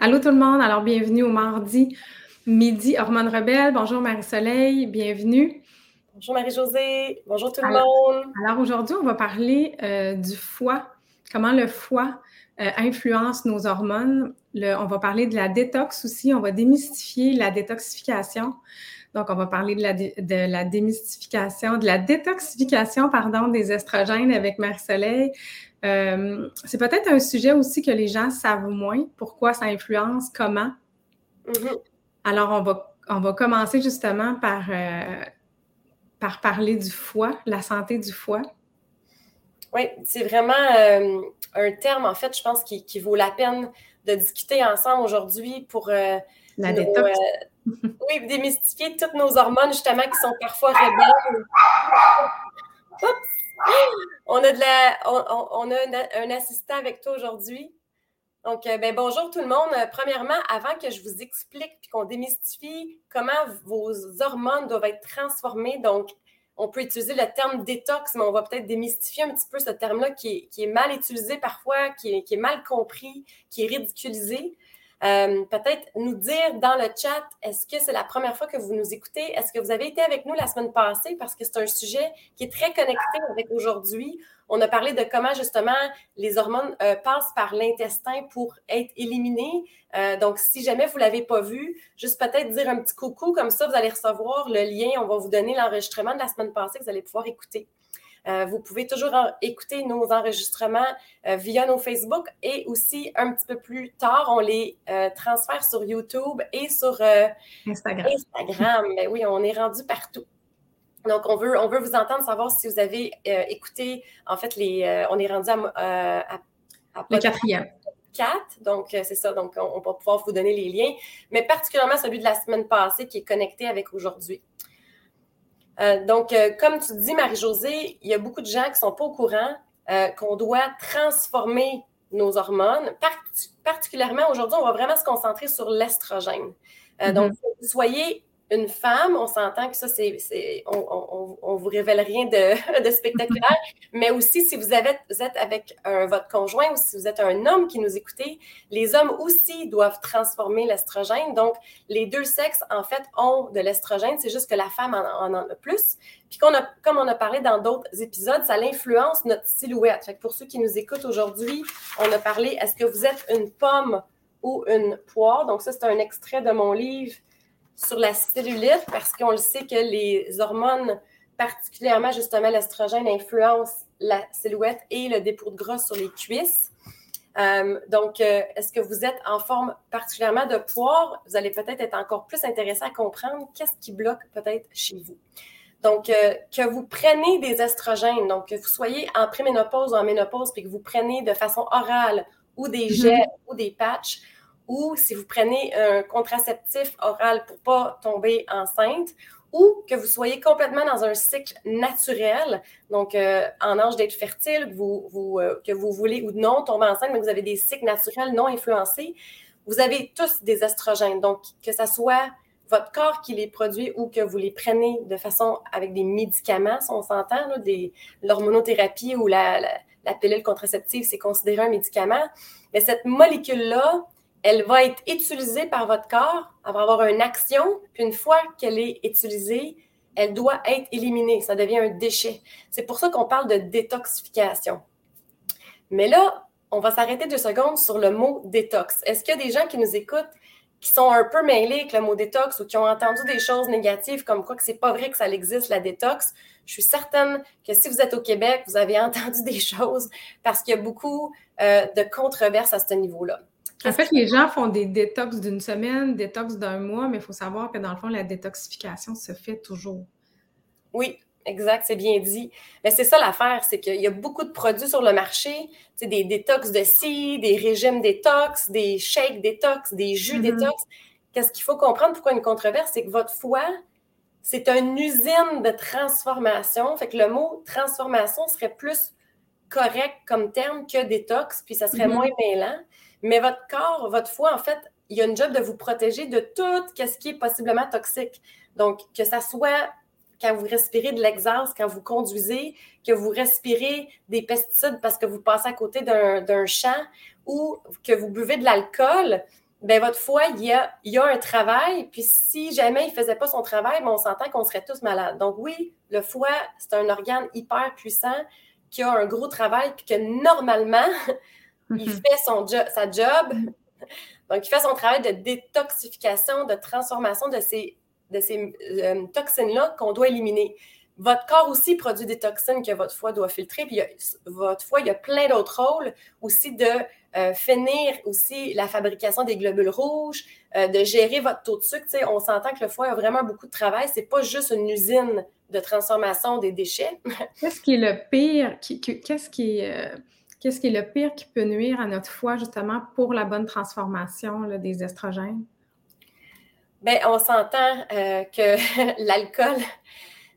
Allô tout le monde, alors bienvenue au mardi midi Hormones Rebelles. Bonjour Marie-Soleil, bienvenue. Bonjour Marie-Josée, bonjour tout le monde. Alors aujourd'hui, on va parler euh, du foie, comment le foie euh, influence nos hormones. on va parler de la détox aussi, on va démystifier la détoxification. Donc, on va parler de la, de la démystification, de la détoxification, pardon, des estrogènes avec Marie-Soleil. Euh, c'est peut-être un sujet aussi que les gens savent moins, pourquoi ça influence, comment? Mm-hmm. Alors, on va, on va commencer justement par, euh, par parler du foie, la santé du foie. Oui, c'est vraiment euh, un terme, en fait, je pense, qui, qui, vaut la peine de discuter ensemble aujourd'hui pour la détox. Oui, démystifier toutes nos hormones, justement, qui sont parfois rebelles. Oups! on a, de la, on, a un assistant avec toi aujourd'hui. Donc, euh, ben, bonjour tout le monde. Euh, premièrement, avant que je vous explique et qu'on démystifie comment vos hormones doivent être transformées, donc on peut utiliser le terme détox, mais on va peut-être démystifier un petit peu ce terme-là qui est, mal utilisé parfois, qui est mal compris, qui est ridiculisé. Euh, peut-être nous dire dans le chat, est-ce que c'est la première fois que vous nous écoutez? Est-ce que vous avez été avec nous la semaine passée? Parce que c'est un sujet qui est très connecté avec aujourd'hui. On a parlé de comment justement les hormones euh, passent par l'intestin pour être éliminées. Euh, donc, si jamais vous ne l'avez pas vu, juste peut-être dire un petit coucou, comme ça, vous allez recevoir le lien. On va vous donner l'enregistrement de la semaine passée que vous allez pouvoir écouter. Euh, vous pouvez toujours écouter nos enregistrements euh, via nos Facebook et aussi un petit peu plus tard, on les euh, transfère sur YouTube et sur Instagram. Instagram. Mais oui, on est rendu partout. Donc, on veut, on veut vous entendre, savoir si vous avez écouté, en fait, les, on est rendu à, à, le quatrième. 4. Donc, c'est ça. Donc, on, on, va pouvoir vous donner les liens, mais particulièrement celui de la semaine passée qui est connecté avec aujourd'hui. Euh, donc, euh, comme tu dis, Marie-Josée, il y a beaucoup de gens qui ne sont pas au courant euh, qu'on doit transformer nos hormones. particulièrement aujourd'hui, on va vraiment se concentrer sur l'estrogène. Donc, mm-hmm. soyez une femme, on s'entend que ça, c'est, on, on, vous révèle rien de, spectaculaire, mais aussi si vous, êtes avec votre conjoint ou si vous êtes un homme qui nous écoutez, les hommes aussi doivent transformer l'estrogène. Donc, les deux sexes, en fait, ont de l'estrogène, c'est juste que la femme en, en, a plus. Puis qu'on a, comme on a parlé dans d'autres épisodes, ça influence notre silhouette. Fait que pour ceux qui nous écoutent aujourd'hui, on a parlé, est-ce que vous êtes une pomme ou une poire? Donc, ça, c'est un extrait de mon livre sur la cellulite parce qu'on le sait que les hormones, particulièrement justement l'estrogène, influencent la silhouette et le dépôt de gras sur les cuisses. Euh, donc, euh, est-ce que vous êtes en forme particulièrement de poire? Vous allez peut-être être encore plus intéressé à comprendre qu'est-ce qui bloque peut-être chez vous. Donc, euh, que vous prenez des estrogènes, donc que vous soyez en préménopause ou en ménopause, puis que vous prenez de façon orale ou des mm-hmm. gels ou des patchs, ou si vous prenez un contraceptif oral pour pas tomber enceinte, ou que vous soyez complètement dans un cycle naturel, donc euh, en âge d'être fertile, euh, que vous voulez ou non tomber enceinte, mais vous avez des cycles naturels non influencés, vous avez tous des estrogènes. Donc, que ce soit votre corps qui les produit ou que vous les prenez de façon avec des médicaments, si on s'entend, l'hormonothérapie ou la, la, la pilule contraceptive, c'est considéré un médicament. Mais cette molécule-là, elle va être utilisée par votre corps, elle va avoir une action, puis une fois qu'elle est utilisée, elle doit être éliminée. Ça devient un déchet. C'est pour ça qu'on parle de détoxification. Mais là, on va s'arrêter deux secondes sur le mot détox. Est-ce qu'il y a des gens qui nous écoutent qui sont un peu mêlés avec le mot détox ou qui ont entendu des choses négatives comme quoi que c'est pas vrai que ça existe la détox? Je suis certaine que si vous êtes au Québec, vous avez entendu des choses parce qu'il y a beaucoup euh, de controverses à ce niveau-là. En fait, les gens font des détox d'une semaine, détox d'un mois, mais il faut savoir que dans le fond, la détoxification se fait toujours. Oui, exact, c'est bien dit. Mais c'est ça l'affaire, c'est qu'il y a beaucoup de produits sur le marché, des détox de ci, des régimes détox, des shakes détox, des jus mm-hmm. détox. Qu'est-ce qu'il faut comprendre? Pourquoi une controverse? C'est que votre foie, c'est une usine de transformation. Fait que le mot transformation serait plus correct comme terme que détox, puis ça serait mm-hmm. moins mêlant. Mais votre corps, votre foie, en fait, il y a une job de vous protéger de tout ce qui est possiblement toxique. Donc, que ça soit quand vous respirez de l'exhaust, quand vous conduisez, que vous respirez des pesticides parce que vous passez à côté d'un champ ou que vous buvez de l'alcool, ben votre foie, il y a, il y a un travail, puis si jamais il ne faisait pas son travail, ben on s'entend qu'on serait tous malades. Donc oui, le foie, c'est un organe hyper puissant qui a un gros travail, puis que normalement, il mhm. fait son sa job. Donc, il fait son travail de détoxification, de transformation de ces, de ces euh, toxines-là qu'on doit éliminer. Votre corps aussi produit des toxines que votre foie doit filtrer. Puis votre foie, il y a plein d'autres rôles aussi de euh, finir aussi la fabrication des globules rouges, euh, de gérer votre taux de sucre. on s'entend que le foie a vraiment beaucoup de travail. Ce n'est pas juste une usine de transformation des déchets. Qu'est-ce qui est le pire? Qu'est-ce qui est, qu'est-ce qui est le pire qui peut nuire à notre foie justement pour la bonne transformation des estrogènes? Bien, on s'entend que l'alcool,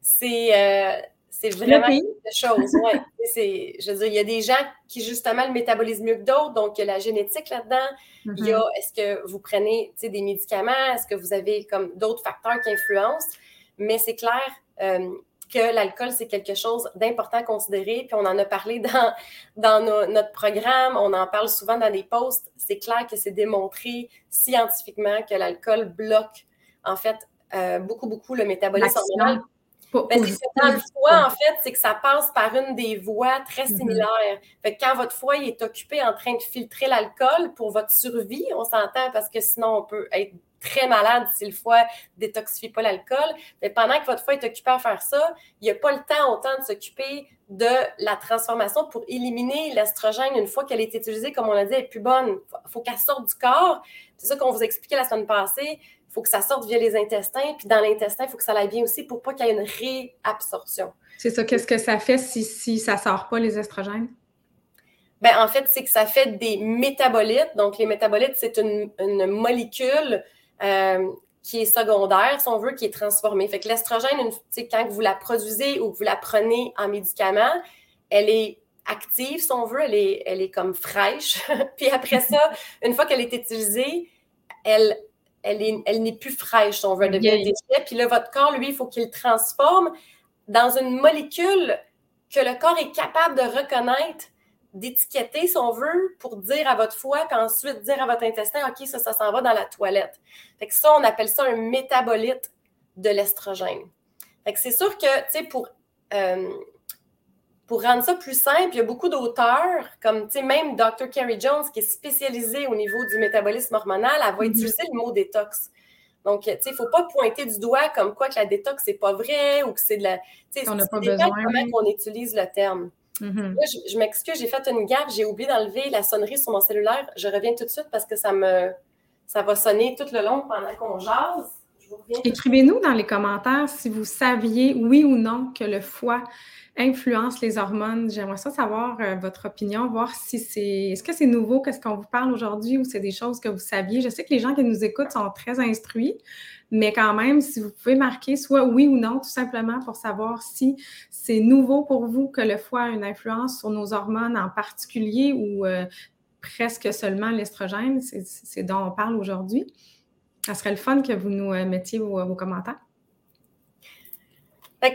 c'est c'est vraiment quelque chose. Ouais. je veux dire, il y a des gens qui, justement, le métabolisent mieux que d'autres. Donc, il y a la génétique là-dedans. Il y a, mm-hmm. est-ce que vous prenez des médicaments? Est-ce que vous avez comme d'autres facteurs qui influencent? Mais c'est clair euh, que l'alcool, c'est quelque chose d'important à considérer. Puis on en a parlé dans, dans notre programme. On en parle souvent dans des posts. C'est clair que c'est démontré scientifiquement que l'alcool bloque, en fait, euh, beaucoup, beaucoup le métabolisme hormonal ben, dans le foie, en fait, c'est que ça passe par une des voies très mm-hmm. similaires. Fait quand votre foie est occupé en train de filtrer l'alcool pour votre survie, on s'entend parce que sinon on peut être très malade si le foie détoxifie pas l'alcool. Mais pendant que votre foie est occupé à faire ça, il n'y a pas le temps autant de s'occuper de la transformation pour éliminer l'estrogène une fois qu'elle est utilisée, comme on l'a dit, elle est plus bonne. Il faut qu'elle sorte du corps. C'est ça qu'on vous expliquait la semaine passée il faut que ça sorte via les intestins. Puis dans l'intestin, il faut que ça aille bien aussi pour pas qu'il y ait une réabsorption. C'est ça. Qu'est-ce que ça fait si, si ça ne sort pas, les estrogènes? Ben, en fait, c'est que ça fait des métabolites. Donc, les métabolites, c'est une, molécule euh, qui est secondaire, si on veut, qui est transformée. Fait que l'estrogène, quand vous la produisez ou vous la prenez en médicament, elle est active, si on veut, elle est, elle est comme fraîche. Puis après ça, une fois qu'elle est utilisée, elle elle n'est plus fraîche, on veut, elle devient déchet. Puis là, votre corps, lui, il faut qu'il transforme dans une molécule que le corps est capable de reconnaître, d'étiqueter, si on veut, pour dire à votre foie, puis ensuite dire à votre intestin, OK, ça, ça s'en va dans la toilette. Fait que ça, on appelle ça un métabolite de l'estrogène. Fait que c'est sûr que, tu sais, pour euh, pour rendre ça plus simple, il y a beaucoup d'auteurs, comme même Dr. Kerry Jones, qui est spécialisée au niveau du métabolisme hormonal, elle va mhm. utiliser le mot détox. Donc, il ne faut pas pointer du doigt comme quoi que la détox, c'est pas vrai ou que c'est de la. On n'a pas besoin. comment on utilise le terme. Mhm. Là, je, m'excuse, j'ai fait une gaffe, j'ai oublié d'enlever la sonnerie sur mon cellulaire. Je reviens tout de suite parce que ça me ça va sonner tout le long pendant qu'on jase. Écrivez-nous dans les commentaires si vous saviez, oui ou non, que le foie influence les hormones. J'aimerais ça savoir euh, votre opinion, voir si c'est. Est-ce que c'est nouveau, qu'est-ce qu'on vous parle aujourd'hui ou c'est des choses que vous saviez? Je sais que les gens qui nous écoutent sont très instruits, mais quand même, si vous pouvez marquer soit oui ou non, tout simplement pour savoir si c'est nouveau pour vous que le foie a une influence sur nos hormones en particulier ou euh, presque seulement l'estrogène, c'est dont on parle aujourd'hui. Ça serait le fun que vous nous euh, mettiez vos commentaires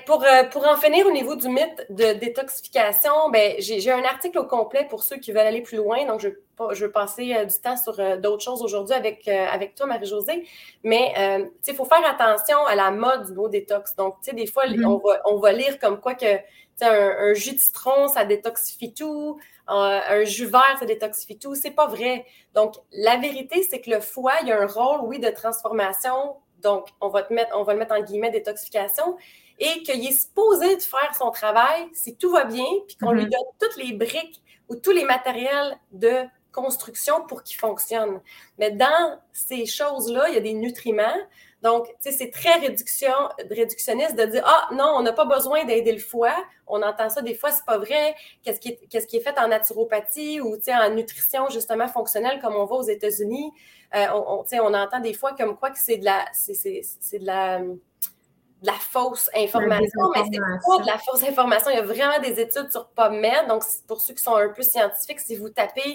pour, euh, pour en finir au niveau du mythe de détoxification, ben, j'ai un article au complet pour ceux qui veulent aller plus loin. Donc, je, je vais passer euh, du temps sur euh, d'autres choses aujourd'hui avec, avec toi, Marie-Josée. Mais il faut faire attention à la mode du mot détox. Donc, des fois, mm-hmm. on, va, on va lire comme quoi que un, un, jus de citron, ça détoxifie tout. un jus vert, ça détoxifie tout. C'est pas vrai. Donc, la vérité, c'est que le foie, il y a un rôle, oui, de transformation. Donc, on va, te mettre, on va le mettre en guillemets détoxification et qu'il est supposé de faire son travail si tout va bien, puis qu'on lui mhm. donne toutes les briques ou tous les matériels de construction pour qu'il fonctionne. Mais dans ces choses-là, il y a des nutriments. Donc, tu sais, c'est très réduction, réductionniste de dire Ah non, on n'a pas besoin d'aider le foie. On entend ça des fois, c'est pas vrai. Qu'est-ce qui, est, qu'est-ce qui est fait en naturopathie ou en nutrition justement fonctionnelle comme on voit aux États-Unis? Euh, on, on entend des fois comme quoi que c'est de la. c'est de la de la fausse information, mais c'est pas de la fausse information. Il y a vraiment des études sur PubMed. Donc, pour ceux qui sont un peu scientifiques, si vous tapez,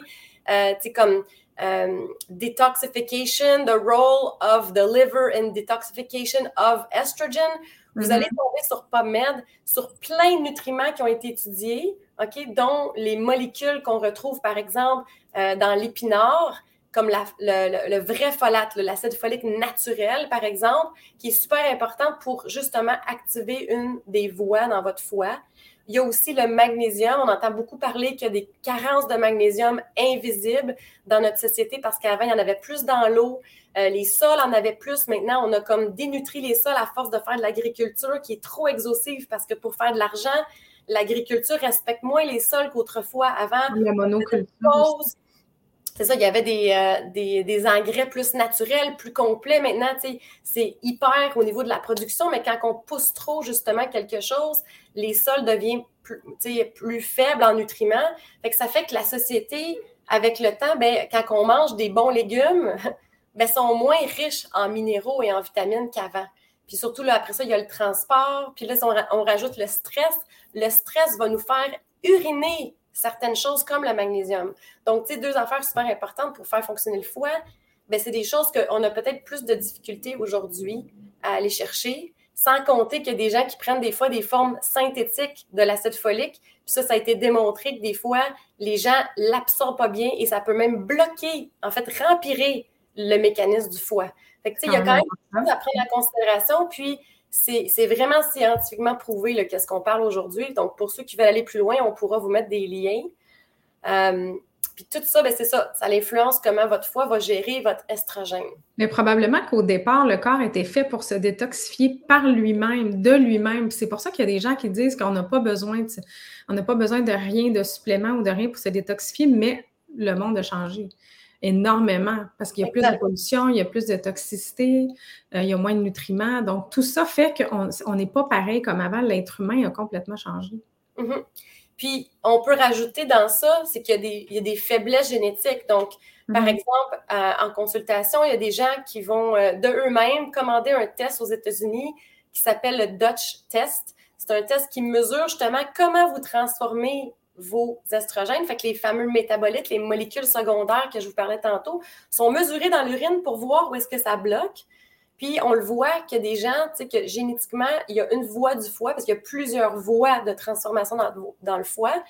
euh, tu sais, comme euh, detoxification, the role of the liver in detoxification of estrogen, vous mm-hmm. allez tomber sur PubMed, sur plein de nutriments qui ont été étudiés, OK, dont les molécules qu'on retrouve, par exemple, euh, dans l'épinard, comme le, vrai folate, l'acide folique naturel, par exemple, qui est super important pour justement activer une des voies dans votre foie. Il y a aussi le magnésium. On entend beaucoup parler qu'il y a des carences de magnésium invisibles dans notre société parce qu'avant, il y en avait plus dans l'eau. Euh, les sols en avaient plus. Maintenant, on a comme dénutri les sols à force de faire de l'agriculture qui est trop exhaustive parce que pour faire de l'argent, l'agriculture respecte moins les sols qu'autrefois. Avant, la monoculture. C'est ça, il y avait euh, des, des, engrais plus naturels, plus complets. Maintenant, c'est hyper au niveau de la production, mais quand on pousse trop justement quelque chose, les sols deviennent plus, faibles en nutriments. Fait que ça fait que la société, avec le temps, ben, quand on mange des bons légumes, ben, sont moins riches en minéraux et en vitamines qu'avant. Puis surtout, après ça, il y a le transport. Puis là, on rajoute le stress. Le stress va nous faire uriner certaines choses comme le magnésium. Donc, tu sais, deux affaires super importantes pour faire fonctionner le foie, ben, c'est des choses qu'on a peut-être plus de difficultés aujourd'hui à aller chercher, sans compter qu'il y a des gens qui prennent des fois des formes synthétiques de l'acide folique. Puis ça, ça a été démontré que des fois, les gens l'absorbent pas bien et ça peut même bloquer, en fait, rempirer le mécanisme du foie. Fait que, tu sais, il y a quand même des choses à prendre en considération. Puis, c'est vraiment scientifiquement prouvé qu'est-ce qu'on parle aujourd'hui. Donc, pour ceux qui veulent aller plus loin, on pourra vous mettre des liens. Euh, puis tout ça, ben, c'est ça. Ça influence comment votre foie va gérer votre estrogène. Mais probablement qu'au départ, le corps était fait pour se détoxifier par lui-même, de lui-même. C'est pour ça qu'il y a des gens qui disent qu'on n'a pas besoin n'a pas besoin de rien, de supplément ou de rien pour se détoxifier, mais le monde a changé énormément parce qu'il y a plus de pollution, il y a plus de toxicité, euh, il y a moins de nutriments. Donc, tout ça fait qu'on n'est pas pareil comme avant. L'être humain a complètement changé. Mm-hmm. Puis, on peut rajouter dans ça, c'est qu'il y, a des faiblesses génétiques. Donc, par mm-hmm. exemple, euh, en consultation, il y a des gens qui vont euh, de eux-mêmes commander un test aux États-Unis qui s'appelle le Dutch Test. C'est un test qui mesure justement comment vous transformez vos estrogènes. Fait que les fameux métabolites, les molécules secondaires que je vous parlais tantôt, sont mesurés dans l'urine pour voir où est-ce que ça bloque. Puis on le voit a des gens, tu sais, que génétiquement, il y a une voie du foie, parce qu'il y a plusieurs voies de transformation dans, le foie.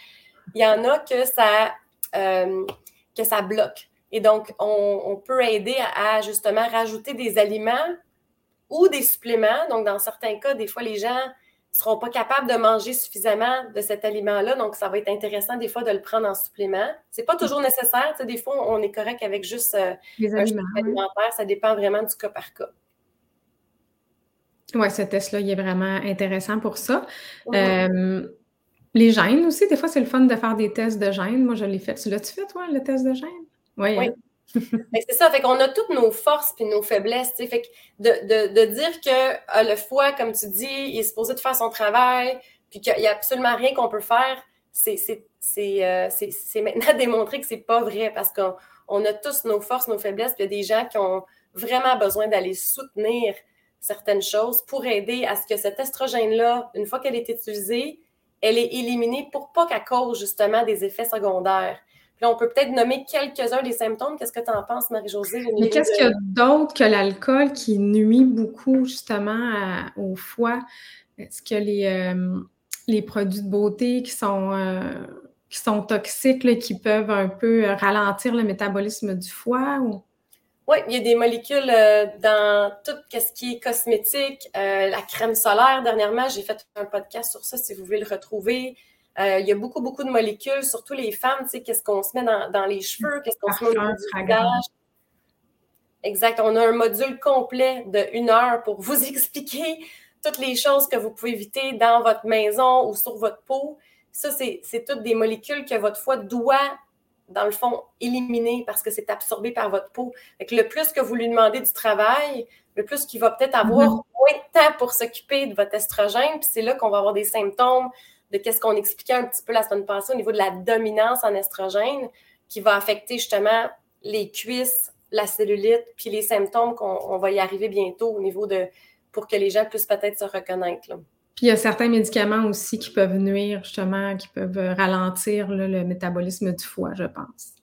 Il y en a que ça, euh, que bloque. Et donc, on, peut aider à, justement rajouter des aliments ou des suppléments. Donc, dans certains cas, des fois, les gens ne seront pas capables de manger suffisamment de cet aliment-là. Donc, ça va être intéressant des fois de le prendre en supplément. Ce n'est pas toujours nécessaire. des fois, on est correct avec juste euh, les aliments, alimentaire. Ça dépend vraiment du cas par cas. Oui, ce test-là, il est vraiment intéressant pour ça. Euh, les gènes aussi, des fois, c'est le fun de faire des tests de gènes. Moi, je l'ai fait. Tu l'as-tu fait, toi, le test de gènes? Oui. C'est ça, fait qu'on a toutes nos forces puis nos faiblesses. Fait que de, dire que ah, le foie, comme tu dis, il est supposé de faire son travail, puis qu'il n'y a absolument rien qu'on peut faire, c'est euh, maintenant démontré que c'est pas vrai parce qu'on a tous nos forces, nos faiblesses, il y a des gens qui ont vraiment besoin d'aller soutenir certaines choses pour aider à ce que cet estrogène-là, une fois qu'elle est utilisée, elle est éliminée pour pas qu'elle cause justement des effets secondaires on peut peut-être nommer quelques-uns des symptômes. Qu'est-ce que tu en penses, Marie-Josée? Mais qu'est-ce qu'il y a d'autre que l'alcool qui nuit beaucoup justement au foie? Est-ce que les, euh, les produits de beauté qui sont, euh, qui sont toxiques, qui peuvent un peu ralentir le métabolisme du foie? Oui, il y a des molécules euh, dans tout ce qui est cosmétique, la crème solaire. Dernièrement, j'ai fait un podcast sur ça si vous voulez le retrouver. Euh, il y a beaucoup, beaucoup de molécules, surtout les femmes, tu sais, qu'est-ce qu'on se met dans, les cheveux, qu'est-ce qu'on se met au visage. Exact. On a un module complet de une heure pour vous expliquer toutes les choses que vous pouvez éviter dans votre maison ou sur votre peau. Ça, c'est toutes des molécules que votre foie doit, dans le fond, éliminer parce que c'est absorbé par votre peau. le plus que vous lui demandez du travail, le plus qu'il va peut-être avoir mm-hmm. moins de temps pour s'occuper de votre estrogène. Puis c'est là qu'on va avoir des symptômes de qu'est-ce qu'on expliquait un petit peu la semaine passée au niveau de la dominance en estrogène qui va affecter justement les cuisses, la cellulite, puis les symptômes qu'on va y arriver bientôt au niveau de pour que les gens puissent peut-être se reconnaître. Puis il y a certains médicaments aussi qui peuvent nuire justement, qui peuvent ralentir le métabolisme du foie, je pense.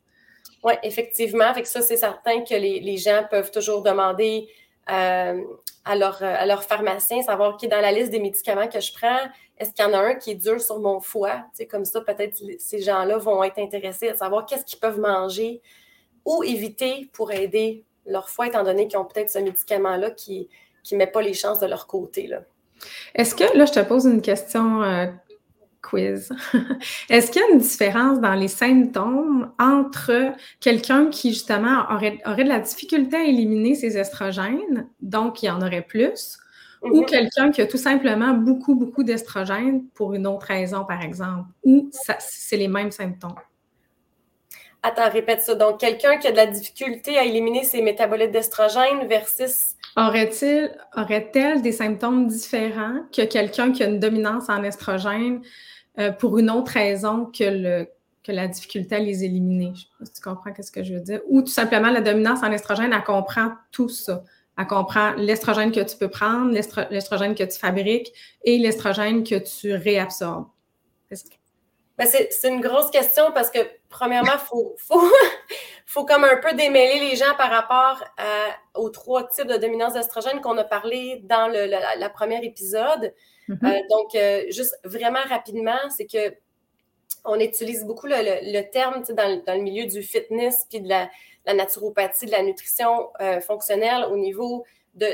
Oui, effectivement. Fait que ça, c'est certain que les, gens peuvent toujours demander euh, à, leur, à leur pharmacien, savoir qui est dans la liste des médicaments que je prends, est-ce qu'il y en a un qui est dur sur mon foie? comme ça, peut-être ces gens-là vont être intéressés à savoir qu'est-ce qu'ils peuvent manger ou éviter pour aider leur foie, étant donné qu'ils ont peut-être ce médicament-là qui ne met pas les chances de leur côté. Est-ce que, là, je te pose une question euh, quiz. Est-ce qu'il y a une différence dans les symptômes entre quelqu'un qui, justement, aurait, aurait de la difficulté à éliminer ses estrogènes, donc il y en aurait plus, ou mhm. quelqu'un qui a tout simplement beaucoup, beaucoup d'estrogènes pour une autre raison, par exemple, ou c'est les mêmes symptômes? Attends, répète ça. Donc, quelqu'un qui a de la difficulté à éliminer ses métabolites d'estrogène versus. Aurait-il, aurait-elle des symptômes différents que quelqu'un qui a une dominance en estrogène euh, pour une autre raison que, le, que la difficulté à les éliminer? Je sais pas si tu comprends ce que je veux dire. Ou tout simplement, la dominance en estrogène, elle comprend tout ça. Elle comprend l'estrogène que tu peux prendre, l'estrogène que tu fabriques et l'estrogène que tu réabsorbes. Ben, c'est une grosse question parce que, premièrement, il faut, faut, faut, comme un peu démêler les gens par rapport aux trois types de dominance d'estrogène qu'on a parlé dans le, la, premier épisode. Mm-hmm. Euh, donc, euh, juste vraiment rapidement, c'est que on utilise beaucoup le, terme dans, dans, le milieu du fitness puis de la, naturopathie, de la nutrition euh, fonctionnelle au niveau de,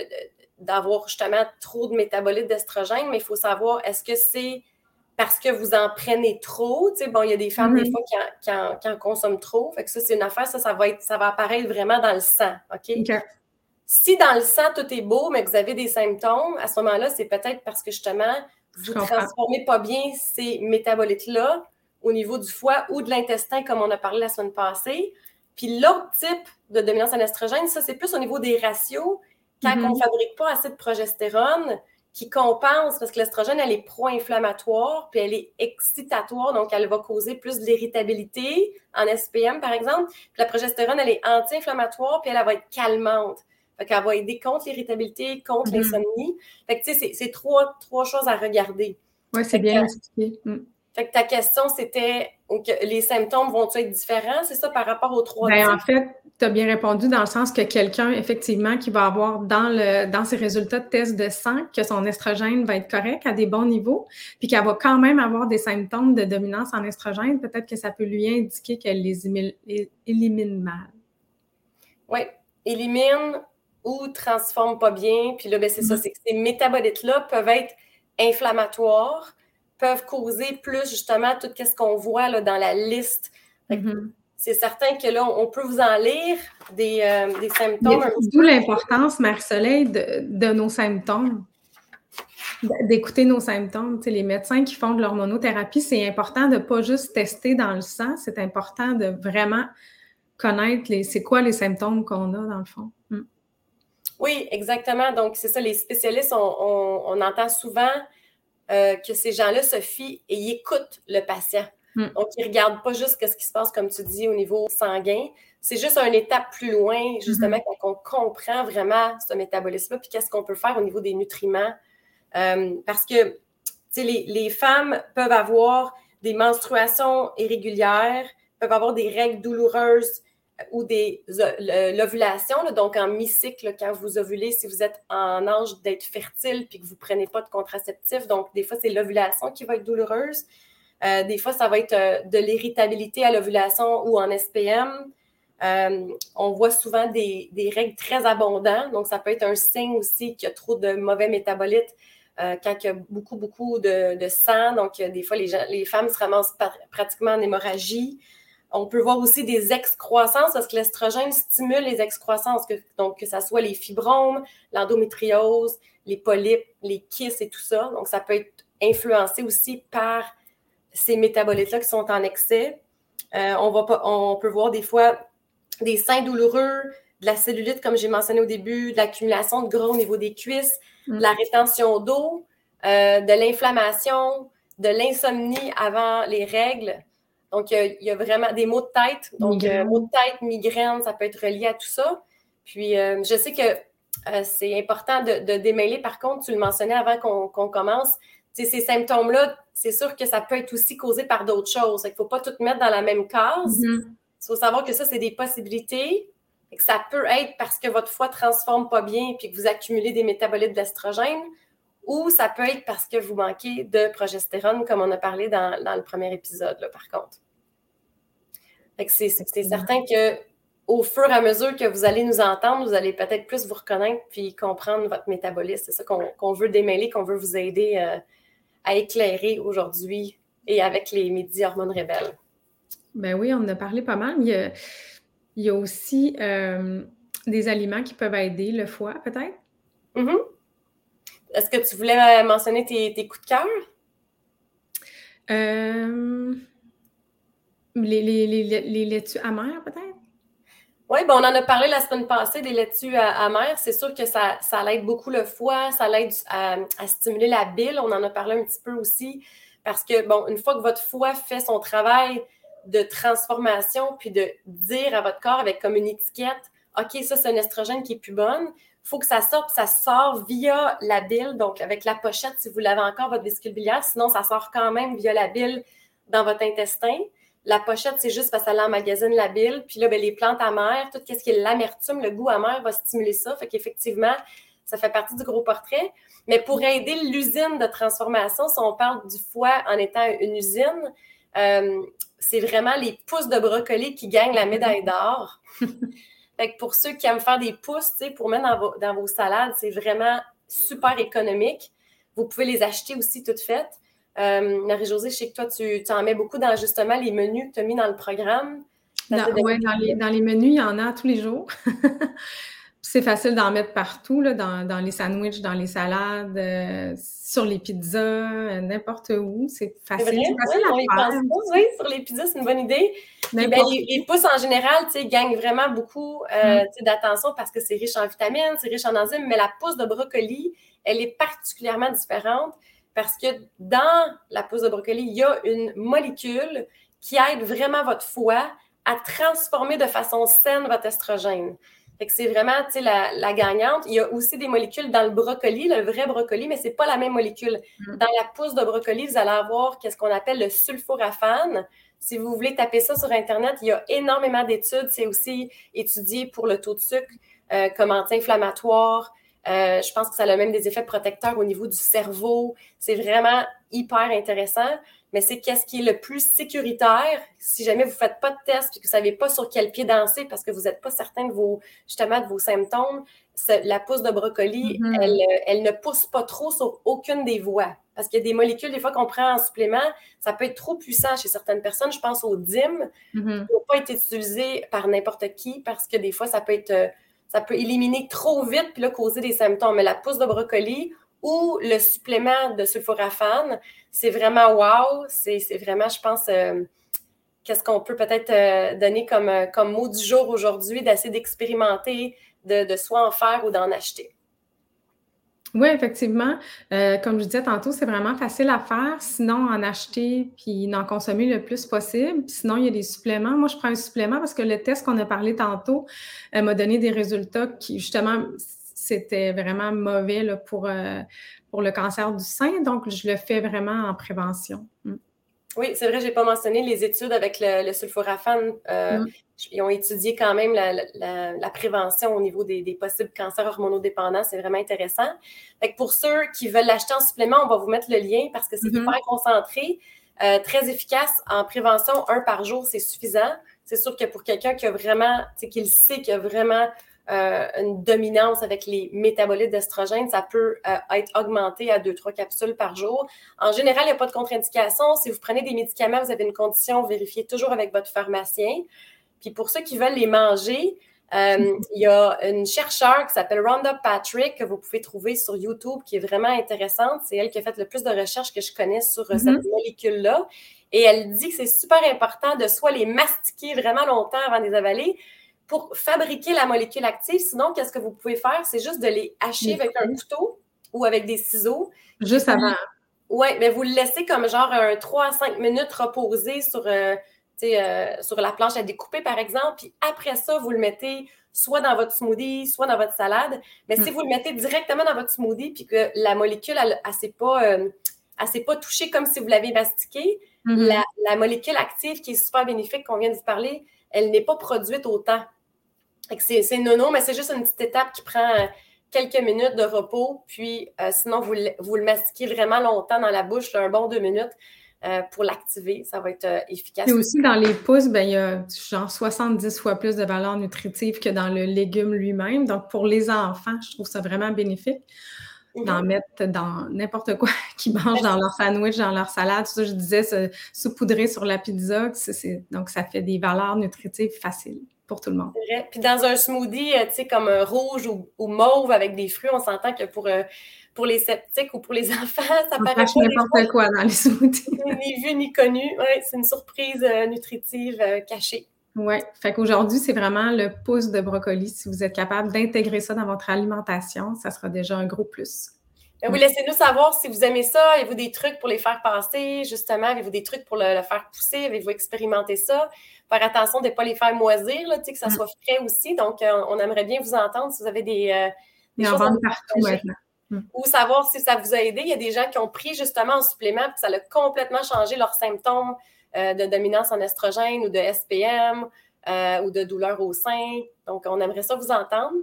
d'avoir justement trop de métabolites d'estrogène, mais il faut savoir est-ce que c'est parce que vous en prenez trop? Tu sais, bon, il y a des femmes, des mm-hmm. fois, qui en, consomment trop. Fait que ça, c'est une affaire, ça, ça va, être, ça va apparaître vraiment dans le sang. OK? Si dans le sang, tout est beau, mais que vous avez des symptômes, à ce moment-là, c'est peut-être parce que justement, vous ne transformez pas bien ces métabolites-là au niveau du foie ou de l'intestin, comme on a parlé la semaine passée. Puis l'autre type de dominance en estrogène, ça, c'est plus au niveau des ratios. Quand mm-hmm. on ne fabrique pas assez de progestérone, qui compense parce que l'estrogène, elle est pro-inflammatoire, puis elle est excitatoire, donc elle va causer plus de l'irritabilité en SPM, par exemple. Puis la progestérone, elle est anti-inflammatoire, puis elle, va être calmante. Fait qu'elle va aider contre l'irritabilité, contre mm-hmm. l'insomnie. Fait que, tu sais, c'est trois, trois choses à regarder. Oui, c'est bien expliqué. Mm. Fait que ta question, c'était les symptômes vont ils être différents? C'est ça par rapport aux trois ben, En fait, tu as bien répondu dans le sens que quelqu'un, effectivement, qui va avoir dans, le, dans ses résultats de test de sang que son estrogène va être correct à des bons niveaux, puis qu'elle va quand même avoir des symptômes de dominance en estrogène, peut-être que ça peut lui indiquer qu'elle les élimine, mal. Oui, élimine ou transforme pas bien. Puis là, ben, c'est ça, mm-hmm. c'est que ces métabolites-là peuvent être inflammatoires, peuvent causer plus justement tout ce qu'on voit là, dans la liste. Mm-hmm c'est certain que là, on peut vous en lire des, euh, symptômes. D'où l'importance, Marie-Soleil, de, nos symptômes, d'écouter nos symptômes. les médecins qui font de l'hormonothérapie, c'est important de ne pas juste tester dans le sang, c'est important de vraiment connaître c'est quoi les symptômes qu'on a dans le fond. Hmm. Oui, exactement. Donc, c'est ça, les spécialistes, on, entend souvent euh, que ces gens-là se fient et ils écoutent le patient. Mm. Donc, ils ne regardent pas juste ce qui se passe, comme tu dis, au niveau sanguin. C'est juste une étape plus loin, justement, mm-hmm. quand on comprend vraiment ce métabolisme-là, puis qu'est-ce qu'on peut faire au niveau des nutriments. Euh, parce que, les, les femmes peuvent avoir des menstruations irrégulières, peuvent avoir des règles douloureuses ou des l'ovulation, donc en mi-cycle, quand vous ovulez, si vous êtes en âge d'être fertile puis que vous ne prenez pas de contraceptif. Donc, des fois, c'est l'ovulation qui va être douloureuse. Euh, des fois, ça va être euh, de l'irritabilité à l'ovulation ou en SPM. Euh, on voit souvent des, règles très abondantes, donc ça peut être un signe aussi qu'il y a trop de mauvais métabolites quand il y a beaucoup, beaucoup de, sang. Donc, des fois, les femmes se ramassent pratiquement en hémorragie. On peut voir aussi des excroissances parce que l'estrogène stimule les excroissances, que, donc que ce soit les fibromes, l'endométriose, les polypes, les kystes et tout ça. Donc, ça peut être influencé aussi par ces métabolites-là qui sont en excès. Euh, on, va on peut voir des fois des seins douloureux, de la cellulite, comme j'ai mentionné au début, de l'accumulation de gras au niveau des cuisses, de la mm. rétention d'eau, euh, de l'inflammation, de l'insomnie avant les règles. Donc, il y, a vraiment des maux de tête. Donc, euh, maux de tête, migraine, ça peut être relié à tout ça. Puis, je sais que c'est important de, démêler. Par contre, tu le mentionnais avant qu'on commence, ces symptômes-là, c'est sûr que ça peut être aussi causé par d'autres choses. Il ne faut pas tout mettre dans la même case. Mm-hmm. Il faut savoir que ça, c'est des possibilités. Et que ça peut être parce que votre foie ne transforme pas bien et que vous accumulez des métabolites d'estrogène, ou ça peut être parce que vous manquez de progestérone, comme on a parlé dans, le premier épisode, là, par contre. C'est certain que au fur et à mesure que vous allez nous entendre, vous allez peut-être plus vous reconnaître puis comprendre votre métabolisme. C'est ça qu'on veut démêler, qu'on veut vous aider euh, à éclairer aujourd'hui et avec les médis hormones rebelles. Ben oui, on en a parlé pas mal. Il y a, aussi euh, des aliments qui peuvent aider le foie, peut-être? Mm-hmm. Est-ce que tu voulais mentionner tes, coups de cœur? Euh, les, les, les laitues amères, peut-être? Oui, ben on en a parlé la semaine passée des laitues amères. C'est sûr que ça, ça aide beaucoup le foie, ça l'aide à, stimuler la bile. On en a parlé un petit peu aussi parce que, bon, une fois que votre foie fait son travail de transformation, puis de dire à votre corps avec comme une étiquette, OK, ça, c'est un estrogène qui est plus bonne, il faut que ça sorte, ça sort via la bile, donc avec la pochette si vous l'avez encore, votre vésicule biliaire, sinon ça sort quand même via la bile dans votre intestin. La pochette, c'est juste parce qu'elle emmagasine la bile. Puis là, ben, les plantes amères, tout ce qui est l'amertume, le goût amer va stimuler ça. Fait qu'effectivement, ça fait partie du gros portrait. Mais pour aider l'usine de transformation, si on parle du foie en étant une usine, euh, c'est vraiment les pousses de brocoli qui gagnent la médaille d'or. fait que pour ceux qui aiment faire des pousses, pour mettre dans vos, dans vos salades, c'est vraiment super économique. Vous pouvez les acheter aussi toutes faites. Euh, Marie-Josée, je sais que toi, tu, en mets beaucoup dans justement les menus que tu as mis dans le programme. Oui, dans, les, menus, il y en a tous les jours. c'est facile d'en mettre partout, là, dans, les sandwichs, dans les salades, euh, sur les pizzas, euh, n'importe où. C'est facile, facile à faire. oui, sur les pizzas, c'est une bonne idée. Ben, les, les, pousses en général gagnent vraiment beaucoup mm. d'attention parce que c'est riche en vitamines, c'est riche en enzymes, mais la pousse de brocoli, elle est particulièrement différente parce que dans la pousse de brocoli, il y a une molécule qui aide vraiment votre foie à transformer de façon saine votre estrogène. C'est vraiment la, la gagnante. Il y a aussi des molécules dans le brocoli, le vrai brocoli, mais ce n'est pas la même molécule. Mm. Dans la pousse de brocoli, vous allez avoir ce qu'on appelle le sulforaphane. Si vous voulez taper ça sur Internet, il y a énormément d'études. C'est aussi étudié pour le taux de sucre euh, comme anti-inflammatoire, euh, je pense que ça a même des effets protecteurs au niveau du cerveau. C'est vraiment hyper intéressant. Mais c'est qu'est-ce qui est le plus sécuritaire si jamais vous ne faites pas de test et que vous ne savez pas sur quel pied danser parce que vous n'êtes pas certain de vos, justement, de vos symptômes. La pousse de brocoli, mm-hmm. elle, elle, ne pousse pas trop sur aucune des voies. Parce qu'il y a des molécules, des fois, qu'on prend en supplément, ça peut être trop puissant chez certaines personnes. Je pense au DIM, qui mm-hmm. ne doit pas être utilisé par n'importe qui parce que des fois, ça peut être euh, ça peut éliminer trop vite puis là, causer des symptômes. Mais la pousse de brocoli ou le supplément de sulforaphane, c'est vraiment wow. C'est vraiment, je pense, euh, qu'est-ce qu'on peut peut-être euh, donner comme, euh, comme mot du jour aujourd'hui, d'essayer d'expérimenter, de, de soit en faire ou d'en acheter. Oui, effectivement. Euh, comme je disais tantôt, c'est vraiment facile à faire. Sinon, en acheter puis d'en consommer le plus possible. sinon, il y a des suppléments. Moi, je prends un supplément parce que le test qu'on a parlé tantôt euh, m'a donné des résultats qui, justement, c'était vraiment mauvais pour, euh, pour le cancer du sein. Donc, je le fais vraiment en prévention. Mm. Oui, c'est vrai, je n'ai pas mentionné les études avec le, sulforaphane. Mm. Ils ont étudié quand même la, prévention au niveau des, possibles cancers hormonodépendants. C'est vraiment intéressant. pour ceux qui veulent l'acheter en supplément, on va vous mettre le lien parce que c'est mm-hmm. hyper concentré, euh, très efficace. En prévention, un par jour, c'est suffisant. C'est sûr que pour quelqu'un qui a vraiment, qu'il sait qu'il a vraiment euh, une dominance avec les métabolites d'estrogène, ça peut euh, être augmenté à 2-3 capsules par jour. En général, il n'y a pas de contre-indication. Si vous prenez des médicaments, vous avez une condition, vérifiez toujours avec votre pharmacien. Puis pour ceux qui veulent les manger, euh, il y a une chercheure qui s'appelle Rhonda Patrick que vous pouvez trouver sur YouTube qui est vraiment intéressante. C'est elle qui a fait le plus de recherches que je connais sur euh, cette mm-hmm. molécule-là. Et elle dit que c'est super important de soit les mastiquer vraiment longtemps avant de les avaler pour fabriquer la molécule active. Sinon, qu'est-ce que vous pouvez faire? C'est juste de les hacher avec un couteau ou avec des ciseaux. Juste avant. Oui, mais vous le laissez comme genre un 3 à 5 minutes reposer sur, euh, euh, sur la planche à découper, par exemple, puis après ça, vous le mettez soit dans votre smoothie, soit dans votre salade. Mais si mm. vous le mettez directement dans votre smoothie, puis que la molécule, elle ne s'est pas, euh, pas touchée comme si vous l'aviez mastiqué, mm-hmm. la, molécule active qui est super bénéfique, qu'on vient de vous parler, elle n'est pas produite autant. C'est nono, mais c'est juste une petite étape qui prend euh, quelques minutes de repos, puis sinon, vous, vous, le mastiquez vraiment longtemps dans la bouche, un bon deux minutes. Euh, pour l'activer. Ça va être euh, efficace. Et aussi, dans les pousses, ben, il y a genre 70 fois plus de valeur nutritive que dans le légume lui-même. Donc, pour les enfants, je trouve ça vraiment bénéfique d'en mhm. mettre dans n'importe quoi qu'ils mangent dans leur sandwich, dans leur salade. Tout ça, je disais, se saupoudrer sur la pizza. donc, ça fait des valeurs nutritives faciles pour tout le monde. Vrai. Puis dans un smoothie, euh, tu sais, comme rouge ou, mauve avec des fruits, on s'entend que pour pour les sceptiques ou pour les enfants, ça paraît pas n'importe quoi dans les smoothies. ni vu ni connu. Ouais, c'est une surprise euh, nutritive euh, cachée. Oui, fait qu'aujourd'hui, c'est vraiment le pouce de brocoli. Si vous êtes capable d'intégrer ça dans votre alimentation, ça sera déjà un gros plus. Ben oui, laissez-nous savoir si vous aimez ça. Avez-vous des trucs pour les faire passer, justement? Avez-vous des trucs pour le, faire pousser? Avez-vous expérimenté ça? Faire attention de ne pas les faire moisir, là, que ça mm. soit frais aussi. Donc, euh, on aimerait bien vous entendre si vous avez des, des choses partout maintenant. Mm. ou savoir si ça vous a aidé. Il y a des gens qui ont pris justement un supplément et ça a complètement changé leurs symptômes euh, de dominance en estrogène ou de SPM euh, ou de douleur au sein. Donc, on aimerait ça vous entendre.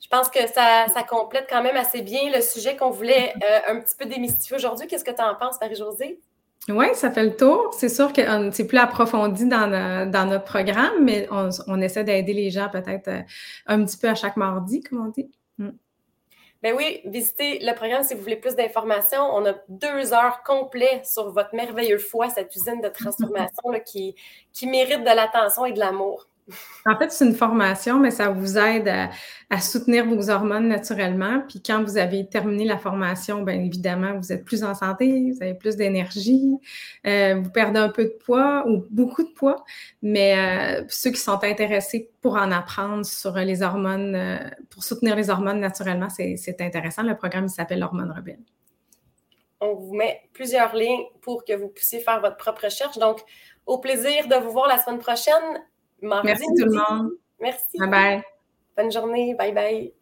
Je pense que ça, complète quand même assez bien le sujet qu'on voulait euh, un petit peu démystifier aujourd'hui. Qu'est-ce que tu en penses, Marie-Josée? Oui, ça fait le tour. C'est sûr que c'est plus approfondi dans, notre programme, mais on, on essaie d'aider les gens peut-être un petit peu à chaque mardi, comme on dit. Mm. Ben oui, visitez le programme si vous voulez plus d'informations. On a deux heures complètes sur votre merveilleux foie, cette usine de transformation qui mérite de l'attention et de l'amour. En fait, c'est une formation, mais ça vous aide à, soutenir vos hormones naturellement. Puis quand vous avez terminé la formation, bien évidemment, vous êtes plus en santé, vous avez plus d'énergie, euh, vous perdez un peu de poids ou beaucoup de poids. Mais euh, ceux qui sont intéressés pour en apprendre sur les hormones, euh, pour soutenir les hormones naturellement, c'est intéressant. Le programme s'appelle Hormones Rebelles. On vous met plusieurs liens pour que vous puissiez faire votre propre recherche. Donc, au plaisir de vous voir la semaine prochaine. Merci tout le monde. Merci. Bye bye. Bonne journée. Bye bye.